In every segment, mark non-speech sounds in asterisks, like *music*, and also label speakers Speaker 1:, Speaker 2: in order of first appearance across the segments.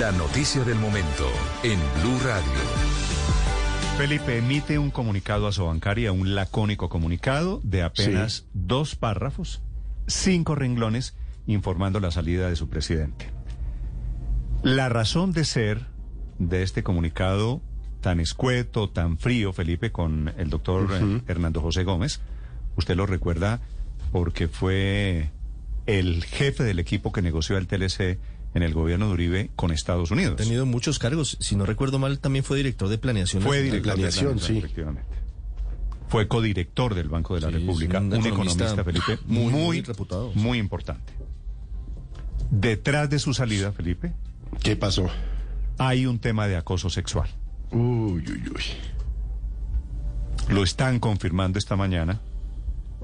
Speaker 1: La noticia del momento en Blue Radio.
Speaker 2: Felipe emite un comunicado a su bancaria, un lacónico comunicado de apenas dos párrafos, cinco renglones, informando la salida de su presidente. La razón de ser de este comunicado tan escueto, tan frío, Felipe, con el doctor Hernando José Gómez, usted lo recuerda porque fue el jefe del equipo que negoció el TLC en el gobierno de Uribe con Estados Unidos.
Speaker 3: Ha tenido muchos cargos. Si no recuerdo mal, también fue director de planeación.
Speaker 2: Fue director
Speaker 3: de
Speaker 2: planeación, sí. Efectivamente. Fue codirector del Banco de la República, un, economista, Felipe, *laughs* muy, muy, reputado. Muy importante. Detrás de su salida, Felipe.
Speaker 4: ¿Qué pasó?
Speaker 2: Hay un tema de acoso sexual.
Speaker 4: Uy, uy, uy.
Speaker 2: Lo están confirmando esta mañana.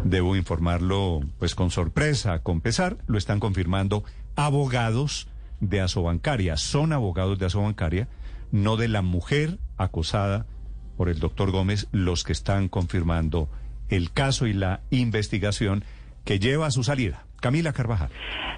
Speaker 2: Debo informarlo, pues con sorpresa, con pesar. Lo están confirmando abogados de Asobancaria. Son abogados de Asobancaria, no de la mujer acosada por el doctor Gómez, los que están confirmando el caso y la investigación que lleva a su salida. Camila Carvajal.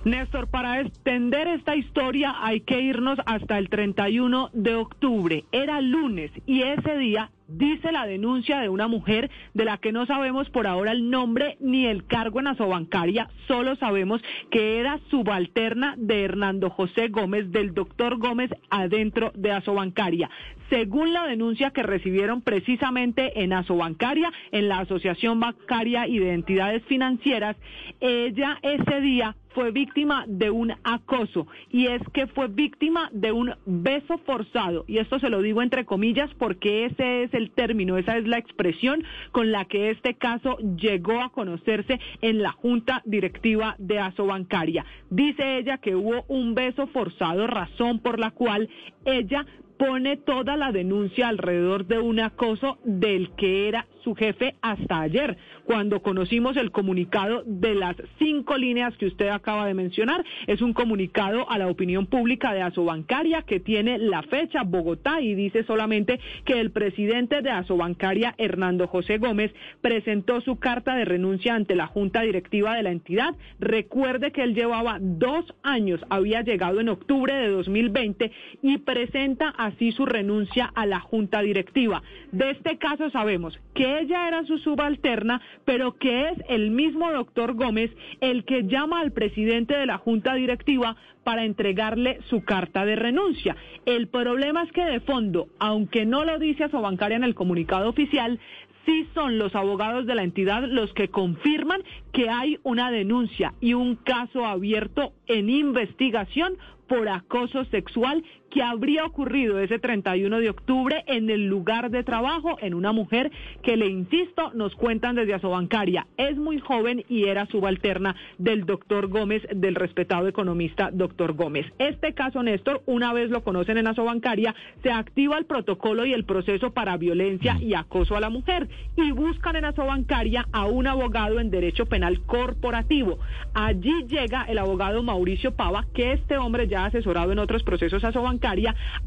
Speaker 5: Néstor, para extender esta historia hay que irnos hasta el 31 de octubre. Era lunes y ese día dice la denuncia de una mujer de la que no sabemos por ahora el nombre ni el cargo en Asobancaria, solo sabemos que era subalterna de Hernando José Gómez, del doctor Gómez adentro de Asobancaria. Según la denuncia que recibieron precisamente en Asobancaria, en la Asociación Bancaria y de Entidades Financieras, ella ese día fue víctima de un acoso y es que fue víctima de un beso forzado y esto se lo digo entre comillas porque ese es el término, esa es la expresión con la que este caso llegó a conocerse en la junta directiva de Asobancaria. Dice ella que hubo un beso forzado, razón por la cual ella pone toda la denuncia alrededor de un acoso del que era su jefe hasta ayer, cuando conocimos el comunicado de las cinco líneas que usted acaba de mencionar. Es un comunicado a la opinión pública de Asobancaria que tiene la fecha Bogotá y dice solamente que el presidente de Asobancaria, Hernando José Gómez, presentó su carta de renuncia ante la junta directiva de la entidad. Recuerde que él llevaba dos años, había llegado en octubre de 2020 y presenta así su renuncia a la junta directiva. De este caso sabemos que ella era su subalterna, pero que es el mismo doctor Gómez el que llama al presidente de la Junta Directiva para entregarle su carta de renuncia. El problema es que de fondo, aunque no lo dice a su bancaria en el comunicado oficial, sí son los abogados de la entidad los que confirman que hay una denuncia y un caso abierto en investigación por acoso sexual que habría ocurrido ese 31 de octubre en el lugar de trabajo en una mujer que, le insisto, nos cuentan desde Asobancaria. Es muy joven y era subalterna del doctor Gómez, del respetado economista doctor Gómez. Este caso, Néstor, una vez lo conocen en Asobancaria, se activa el protocolo y el proceso para violencia y acoso a la mujer y buscan en Asobancaria a un abogado en derecho penal corporativo. Allí llega el abogado Mauricio Pava, que este hombre ya ha asesorado en otros procesos Asobancaria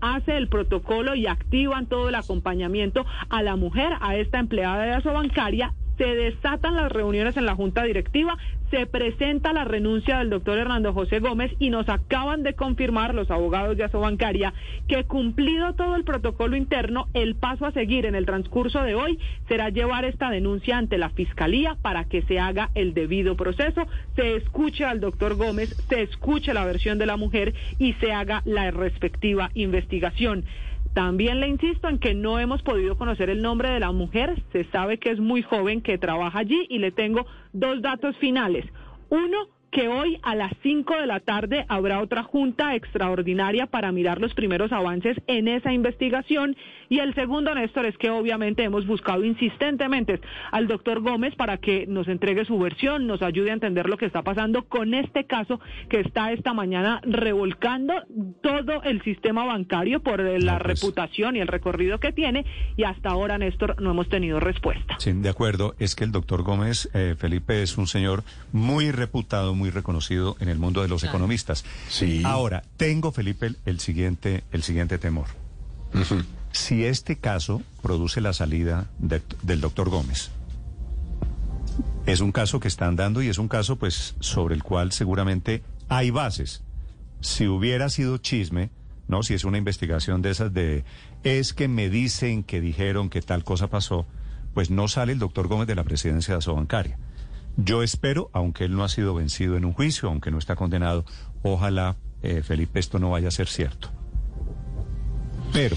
Speaker 5: hace el protocolo y activan todo el acompañamiento a la mujer, a esta empleada de bancaria se desatan las reuniones en la Junta Directiva, se presenta la renuncia del doctor Hernando José Gómez y nos acaban de confirmar los abogados de Asobancaria que cumplido todo el protocolo interno, el paso a seguir en el transcurso de hoy será llevar esta denuncia ante la Fiscalía para que se haga el debido proceso, se escuche al doctor Gómez, se escuche la versión de la mujer y se haga la respectiva investigación. También le insisto en que no hemos podido conocer el nombre de la mujer. Se sabe que es muy joven, que trabaja allí y le tengo dos datos finales. Uno, que hoy a las 5 de la tarde habrá otra junta extraordinaria para mirar los primeros avances en esa investigación. Y el segundo, Néstor, es que obviamente hemos buscado insistentemente al doctor Gómez para que nos entregue su versión, nos ayude a entender lo que está pasando con este caso que está esta mañana revolcando todo el sistema bancario por la pues. reputación y el recorrido que tiene. Y hasta ahora, Néstor, no hemos tenido respuesta.
Speaker 2: Sí, de acuerdo. Es que el doctor Gómez, eh, Felipe, es un señor muy reputado, muy reconocido en el mundo de los economistas. Sí. Ahora, tengo, Felipe, el, siguiente, el siguiente temor. Si este caso produce la salida del doctor Gómez, es un caso que están dando y es un caso, pues, sobre el cual seguramente hay bases. Si hubiera sido chisme, ¿no? Si es una investigación de esas de, es que me dicen que dijeron que tal cosa pasó, pues no sale el doctor Gómez de la presidencia de Asobancaria. Yo espero, aunque él no ha sido vencido en un juicio, aunque no está condenado, ojalá, eh, Felipe, esto no vaya a ser cierto. Pero,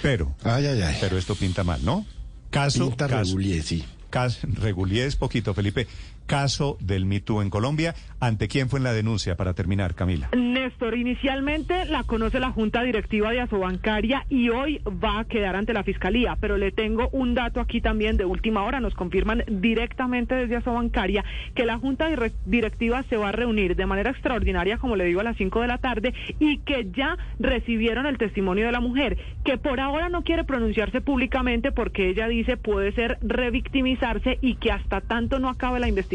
Speaker 2: pero,
Speaker 4: Ay, ay, ay.
Speaker 2: pero esto pinta mal, ¿no? Caso,
Speaker 4: Pinta
Speaker 2: caso,
Speaker 4: sí.
Speaker 2: caso, poquito, Felipe. Caso del Me Too en Colombia. ¿Ante quién fue en la denuncia? Para terminar, Camila.
Speaker 5: Néstor, inicialmente la conoce la Junta Directiva de Asobancaria y hoy va a quedar ante la Fiscalía, pero le tengo un dato aquí también de última hora, nos confirman directamente desde Asobancaria que la Junta Dire- Directiva se va a reunir de manera extraordinaria, como le digo, a las 5 de la tarde y que ya recibieron el testimonio de la mujer, que por ahora no quiere pronunciarse públicamente porque ella dice puede ser revictimizarse y que hasta tanto no acabe la investigación,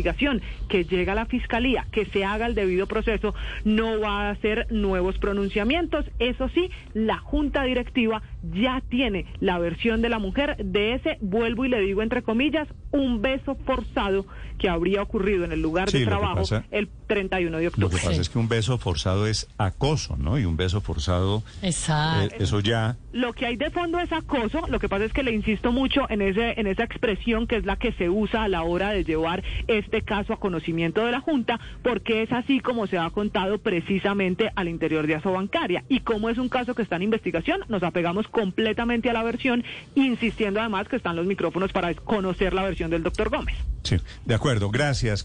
Speaker 5: que llega a la Fiscalía, que se haga el debido proceso, no va a hacer nuevos pronunciamientos. Eso sí, la Junta Directiva ya tiene la versión de la mujer de ese, vuelvo y le digo entre comillas, un beso forzado que habría ocurrido en el lugar
Speaker 2: Sí,
Speaker 5: de trabajo el 31 de
Speaker 2: Lo
Speaker 5: octubre.
Speaker 2: que pasa es que un beso forzado es acoso, ¿no? Y un beso forzado,
Speaker 6: Exacto.
Speaker 2: eh, eso ya...
Speaker 5: Lo que hay de fondo es acoso, lo que pasa es que le insisto mucho en ese en esa expresión que es la que se usa a la hora de llevar este caso a conocimiento de la Junta, porque es así como se ha contado precisamente al interior de Asobancaria y como es un caso que está en investigación, nos apegamos completamente a la versión, insistiendo además que están los micrófonos para conocer la versión del doctor Gómez.
Speaker 2: Sí, de acuerdo. Gracias.